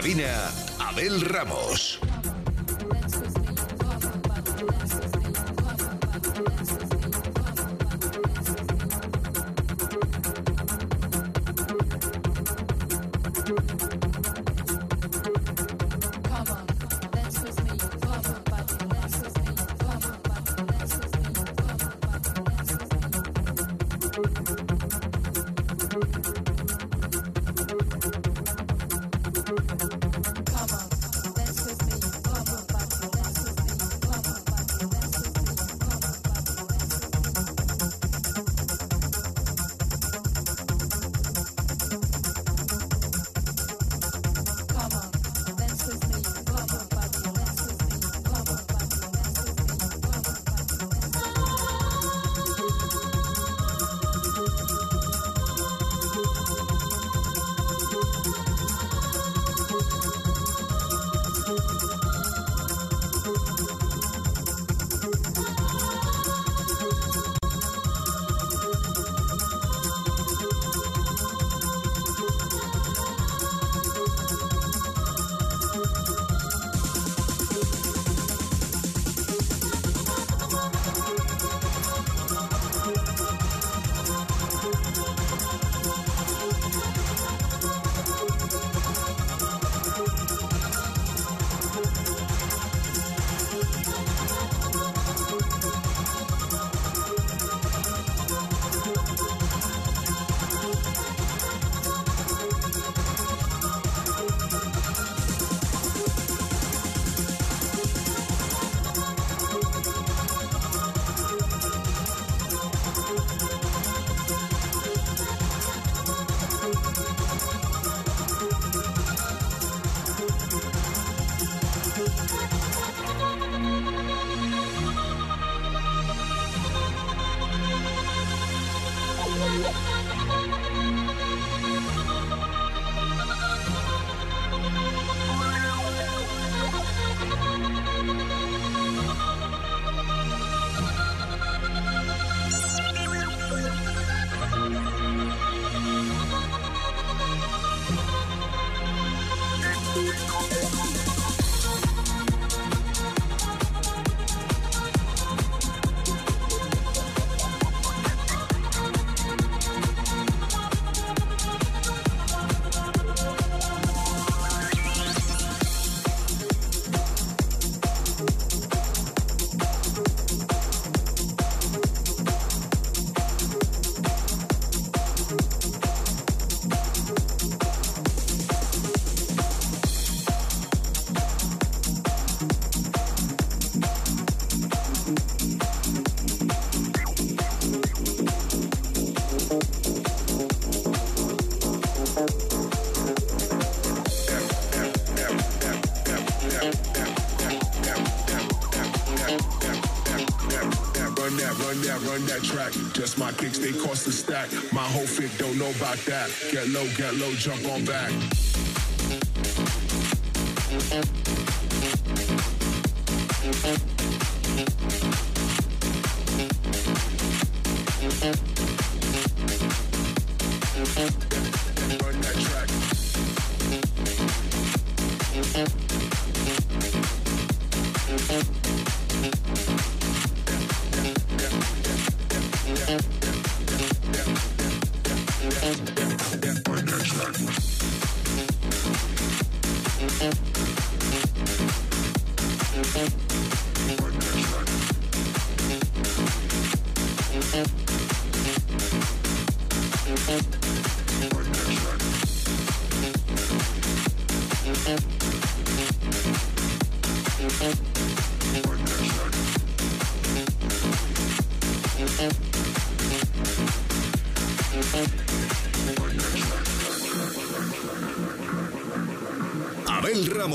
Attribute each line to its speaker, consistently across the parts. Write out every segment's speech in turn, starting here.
Speaker 1: cabina, Abel Ramos. Kicks, they cost a stack. My whole fit don't know about that. Get low, get low, jump on back. Run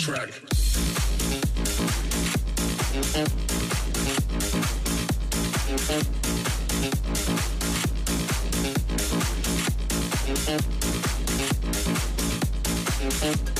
Speaker 1: track. Thank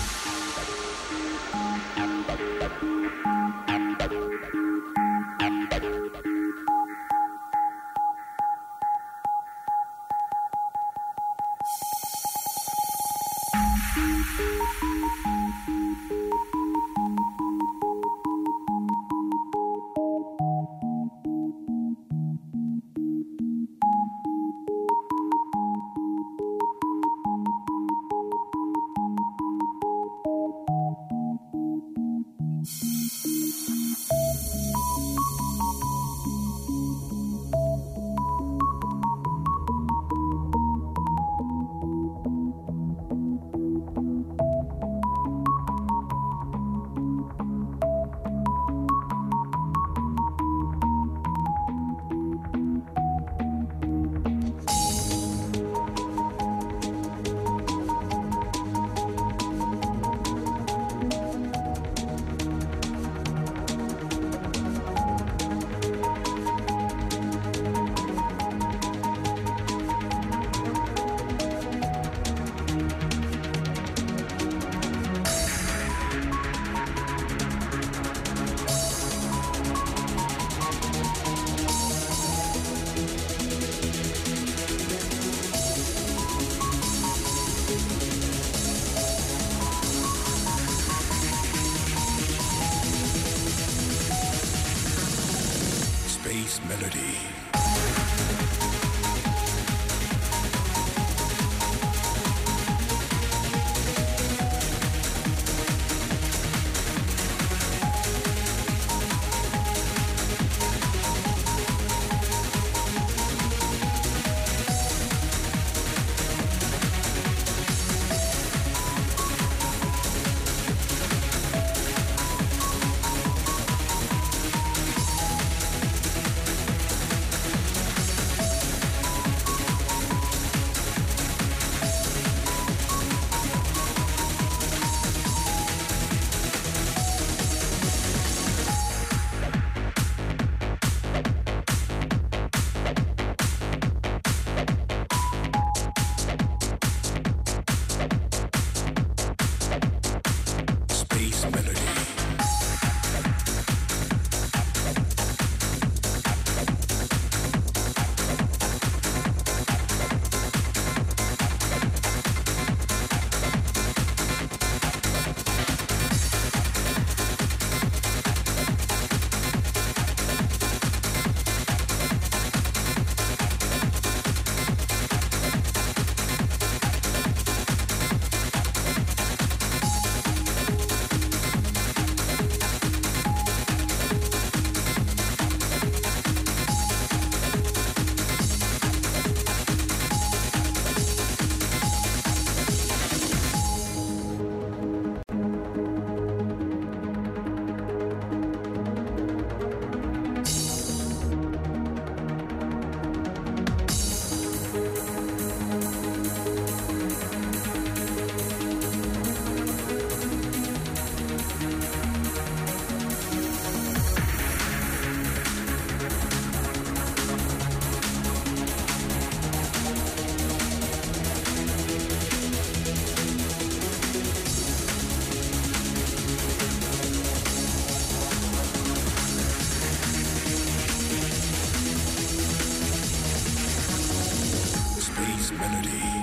Speaker 2: melody.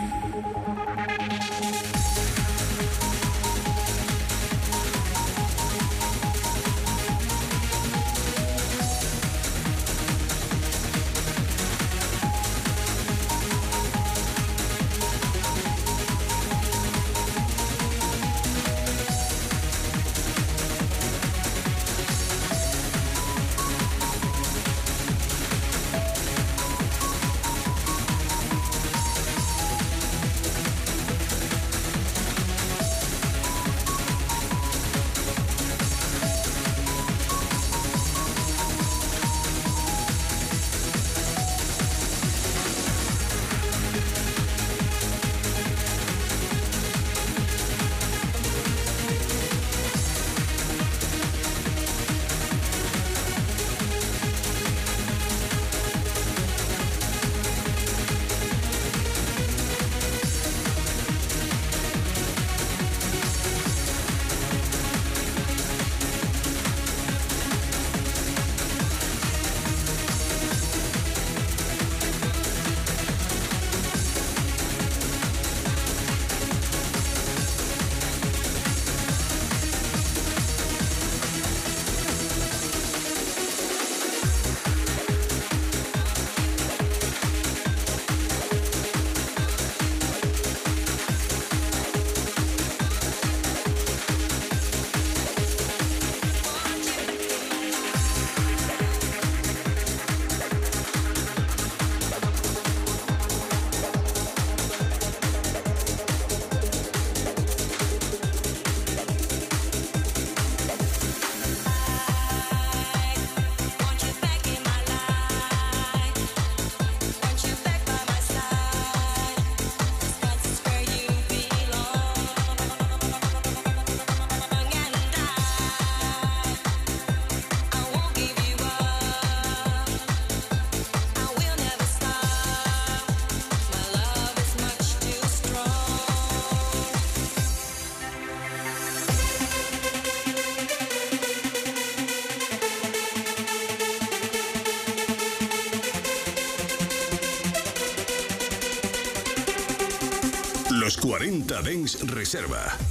Speaker 3: 40 Dens Reserva.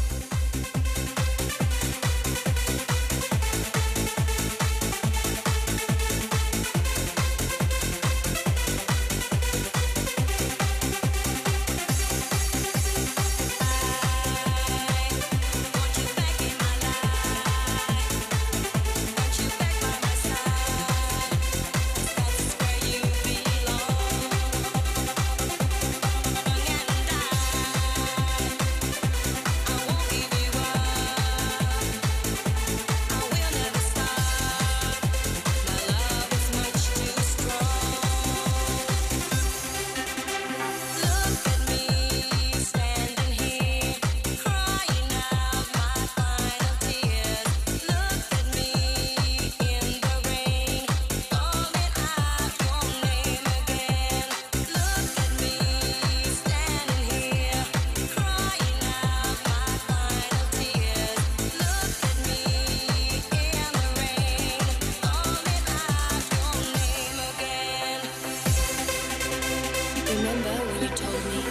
Speaker 4: Remember when you told me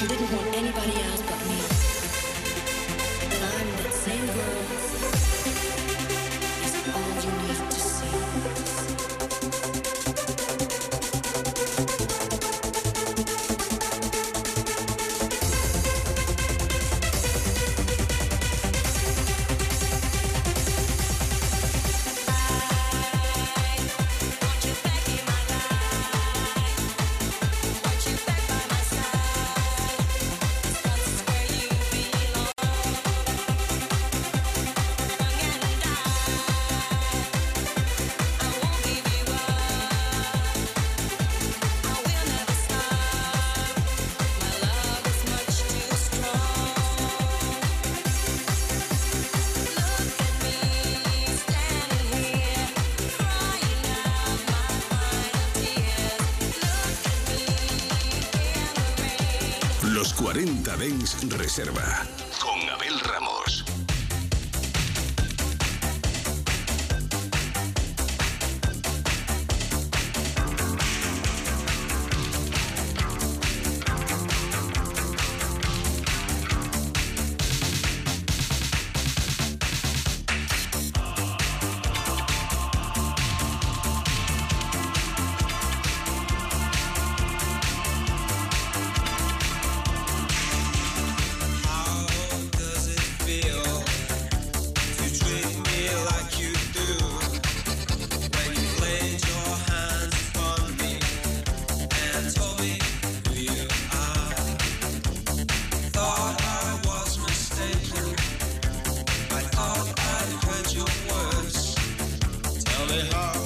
Speaker 4: you didn't want anybody else but me?
Speaker 3: Reserva.
Speaker 1: heart.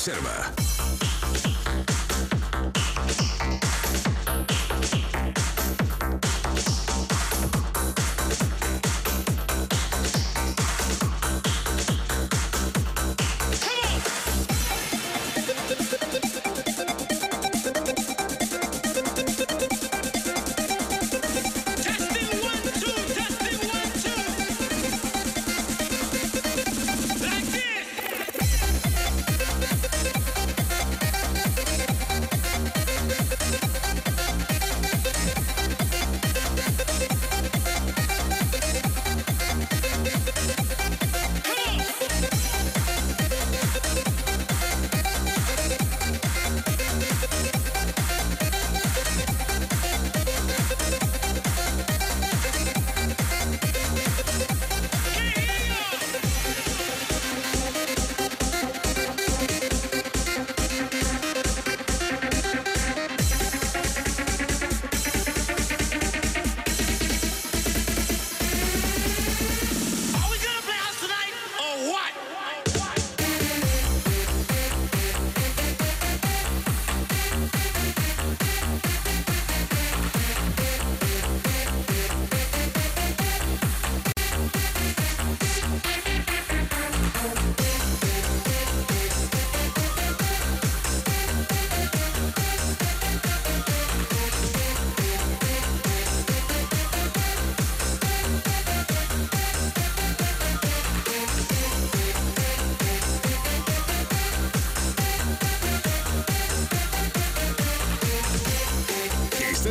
Speaker 5: Reserva.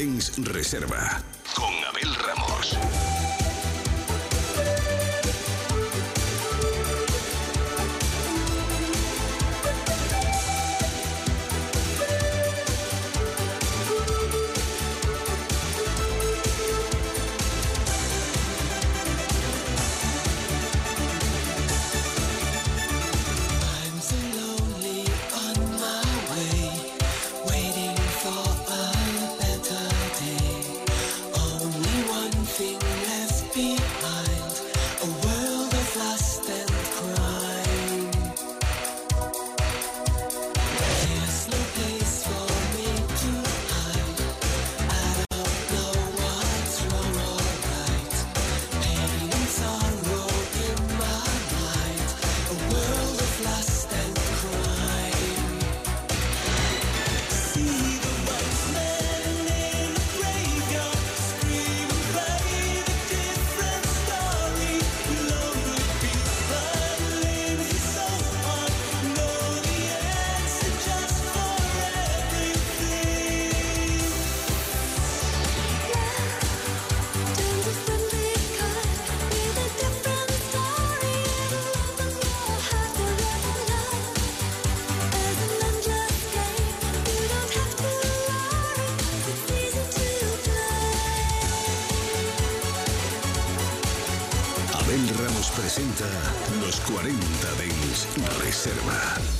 Speaker 6: Benz Reserva.
Speaker 1: Presenta los 40 Dens Reserva.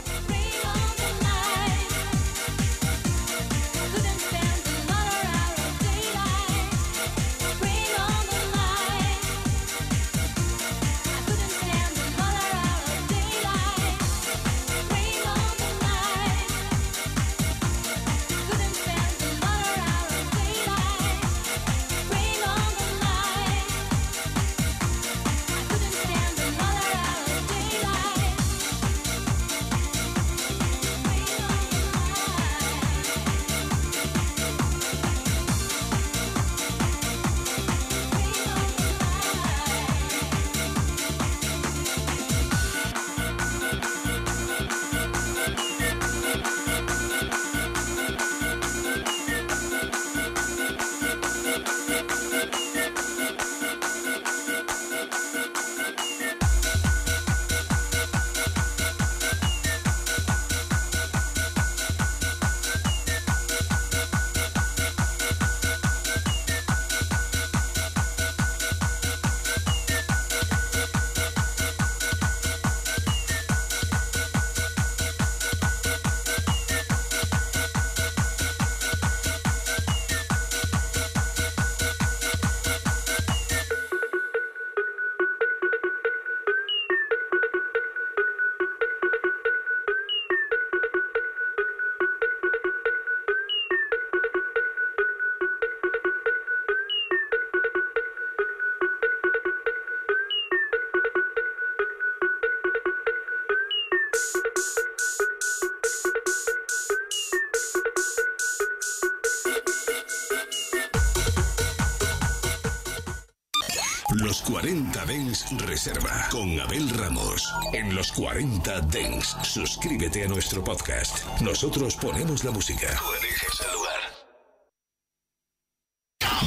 Speaker 7: Reserva con Abel Ramos. En los 40 Dens, suscríbete a nuestro podcast. Nosotros ponemos la música. Tú eliges el lugar.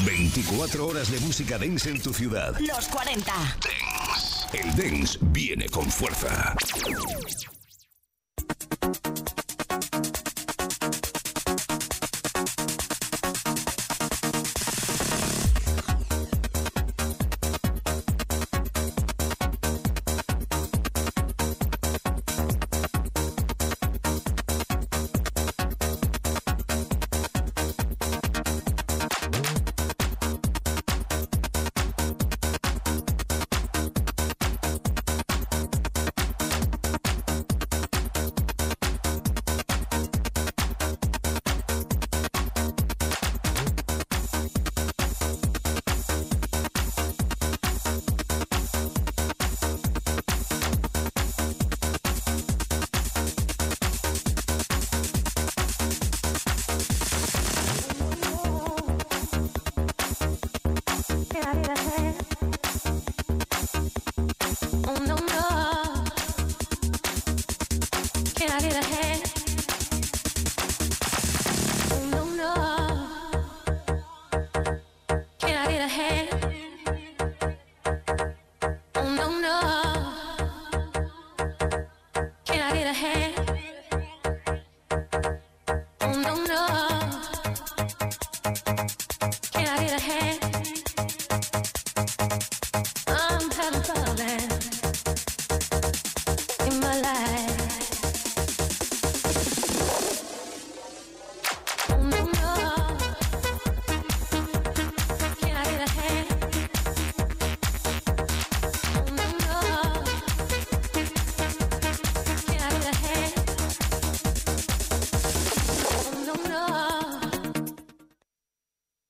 Speaker 7: 24 horas de música dance en tu ciudad.
Speaker 8: Los 40.
Speaker 7: El dance viene con fuerza.